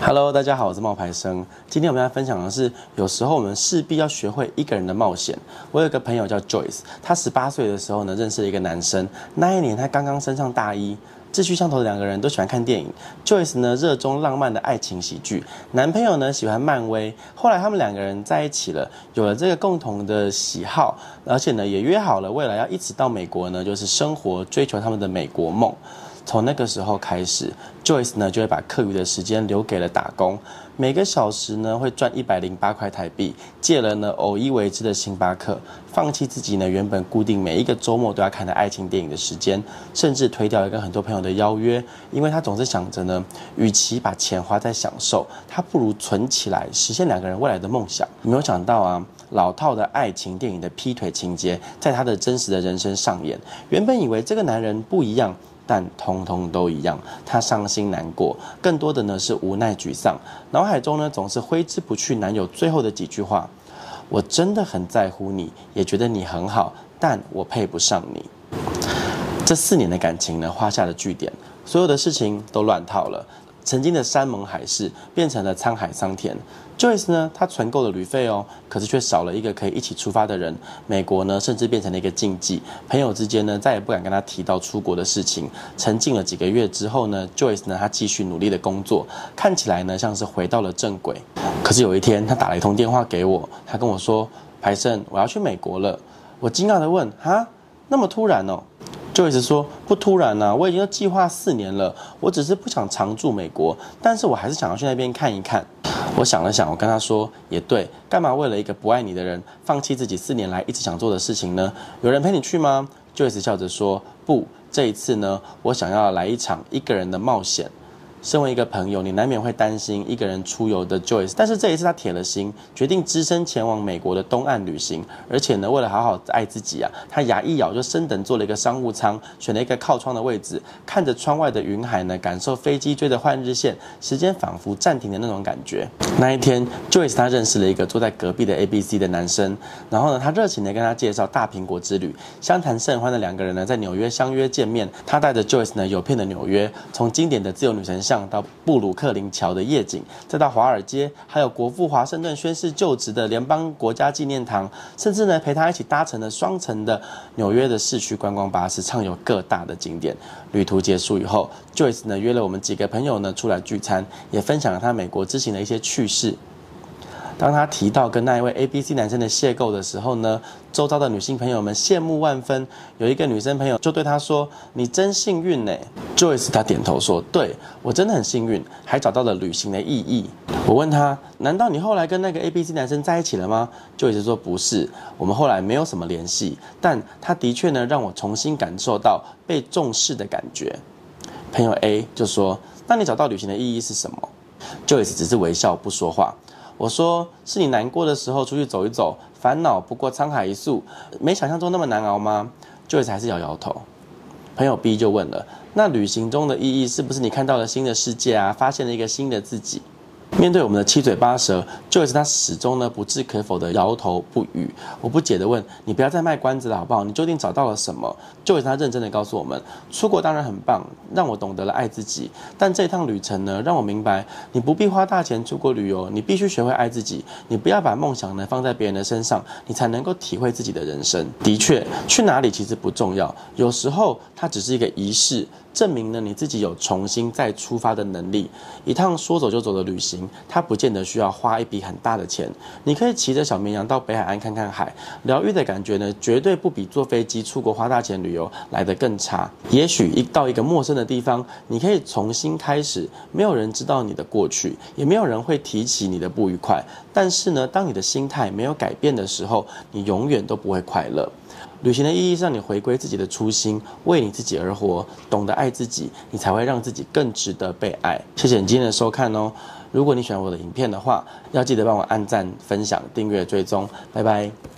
Hello，大家好，我是冒牌生。今天我们要分享的是，有时候我们势必要学会一个人的冒险。我有个朋友叫 Joyce，他十八岁的时候呢，认识了一个男生。那一年他刚刚升上大一，志趣相投的两个人都喜欢看电影。Joyce 呢，热衷浪漫的爱情喜剧，男朋友呢喜欢漫威。后来他们两个人在一起了，有了这个共同的喜好，而且呢也约好了未来要一起到美国呢，就是生活追求他们的美国梦。从那个时候开始，Joyce 呢就会把课余的时间留给了打工，每个小时呢会赚一百零八块台币，借了呢偶一为之的星巴克，放弃自己呢原本固定每一个周末都要看的爱情电影的时间，甚至推掉了跟很多朋友的邀约，因为他总是想着呢，与其把钱花在享受，他不如存起来实现两个人未来的梦想。没有想到啊，老套的爱情电影的劈腿情节在他的真实的人生上演。原本以为这个男人不一样。但通通都一样，她伤心难过，更多的呢是无奈沮丧，脑海中呢总是挥之不去男友最后的几句话：“我真的很在乎你，也觉得你很好，但我配不上你。”这四年的感情呢画下了句点，所有的事情都乱套了。曾经的山盟海誓变成了沧海桑田。Joyce 呢，她存够了旅费哦，可是却少了一个可以一起出发的人。美国呢，甚至变成了一个禁忌。朋友之间呢，再也不敢跟他提到出国的事情。沉静了几个月之后呢，Joyce 呢，她继续努力的工作，看起来呢，像是回到了正轨。可是有一天，他打了一通电话给我，他跟我说：“牌生，我要去美国了。”我惊讶的问：“哈，那么突然哦？” Joyce 说：“不突然啊，我已经计划四年了。我只是不想常住美国，但是我还是想要去那边看一看。”我想了想，我跟他说：“也对，干嘛为了一个不爱你的人，放弃自己四年来一直想做的事情呢？有人陪你去吗？”Joyce 笑着说：“不，这一次呢，我想要来一场一个人的冒险。”身为一个朋友，你难免会担心一个人出游的 Joyce，但是这一次他铁了心，决定只身前往美国的东岸旅行。而且呢，为了好好爱自己啊，他牙一咬就升等坐了一个商务舱，选了一个靠窗的位置，看着窗外的云海呢，感受飞机追着换日线，时间仿佛暂停的那种感觉。那一天，Joyce 他认识了一个坐在隔壁的 ABC 的男生，然后呢，他热情的跟他介绍大苹果之旅，相谈甚欢的两个人呢，在纽约相约见面。他带着 Joyce 呢，游遍了纽约，从经典的自由女神像到布鲁克林桥的夜景，再到华尔街，还有国父华盛顿宣誓就职的联邦国家纪念堂，甚至呢陪他一起搭乘了双层的纽约的市区观光巴士，畅游各大的景点。旅途结束以后，Joyce 呢约了我们几个朋友呢出来聚餐，也分享了他美国之行的一些趣事。当他提到跟那一位 ABC 男生的邂逅的时候呢，周遭的女性朋友们羡慕万分。有一个女生朋友就对他说：“你真幸运呢。”Joyce 他点头说：“对，我真的很幸运，还找到了旅行的意义。”我问他：“难道你后来跟那个 ABC 男生在一起了吗？”Joyce 说：“不是，我们后来没有什么联系，但他的确呢让我重新感受到被重视的感觉。”朋友 A 就说：“那你找到旅行的意义是什么？”Joyce 只是微笑不说话。我说：“是你难过的时候出去走一走，烦恼不过沧海一粟，没想象中那么难熬吗？”Joyce 还是摇摇头。朋友 B 就问了：“那旅行中的意义是不是你看到了新的世界啊，发现了一个新的自己？”面对我们的七嘴八舌，Joyce 他始终呢不置可否的摇头不语。我不解的问：“你不要再卖关子了好不好？你究竟找到了什么？”Joyce 他认真的告诉我们：“出国当然很棒，让我懂得了爱自己。但这趟旅程呢，让我明白，你不必花大钱出国旅游，你必须学会爱自己。你不要把梦想呢放在别人的身上，你才能够体会自己的人生。的确，去哪里其实不重要，有时候它只是一个仪式。”证明了你自己有重新再出发的能力。一趟说走就走的旅行，它不见得需要花一笔很大的钱。你可以骑着小绵羊到北海岸看看海，疗愈的感觉呢，绝对不比坐飞机出国花大钱旅游来得更差。也许一到一个陌生的地方，你可以重新开始，没有人知道你的过去，也没有人会提起你的不愉快。但是呢，当你的心态没有改变的时候，你永远都不会快乐。旅行的意义是让你回归自己的初心，为你自己而活，懂得爱自己，你才会让自己更值得被爱。谢谢你今天的收看哦！如果你喜欢我的影片的话，要记得帮我按赞、分享、订阅、追踪。拜拜。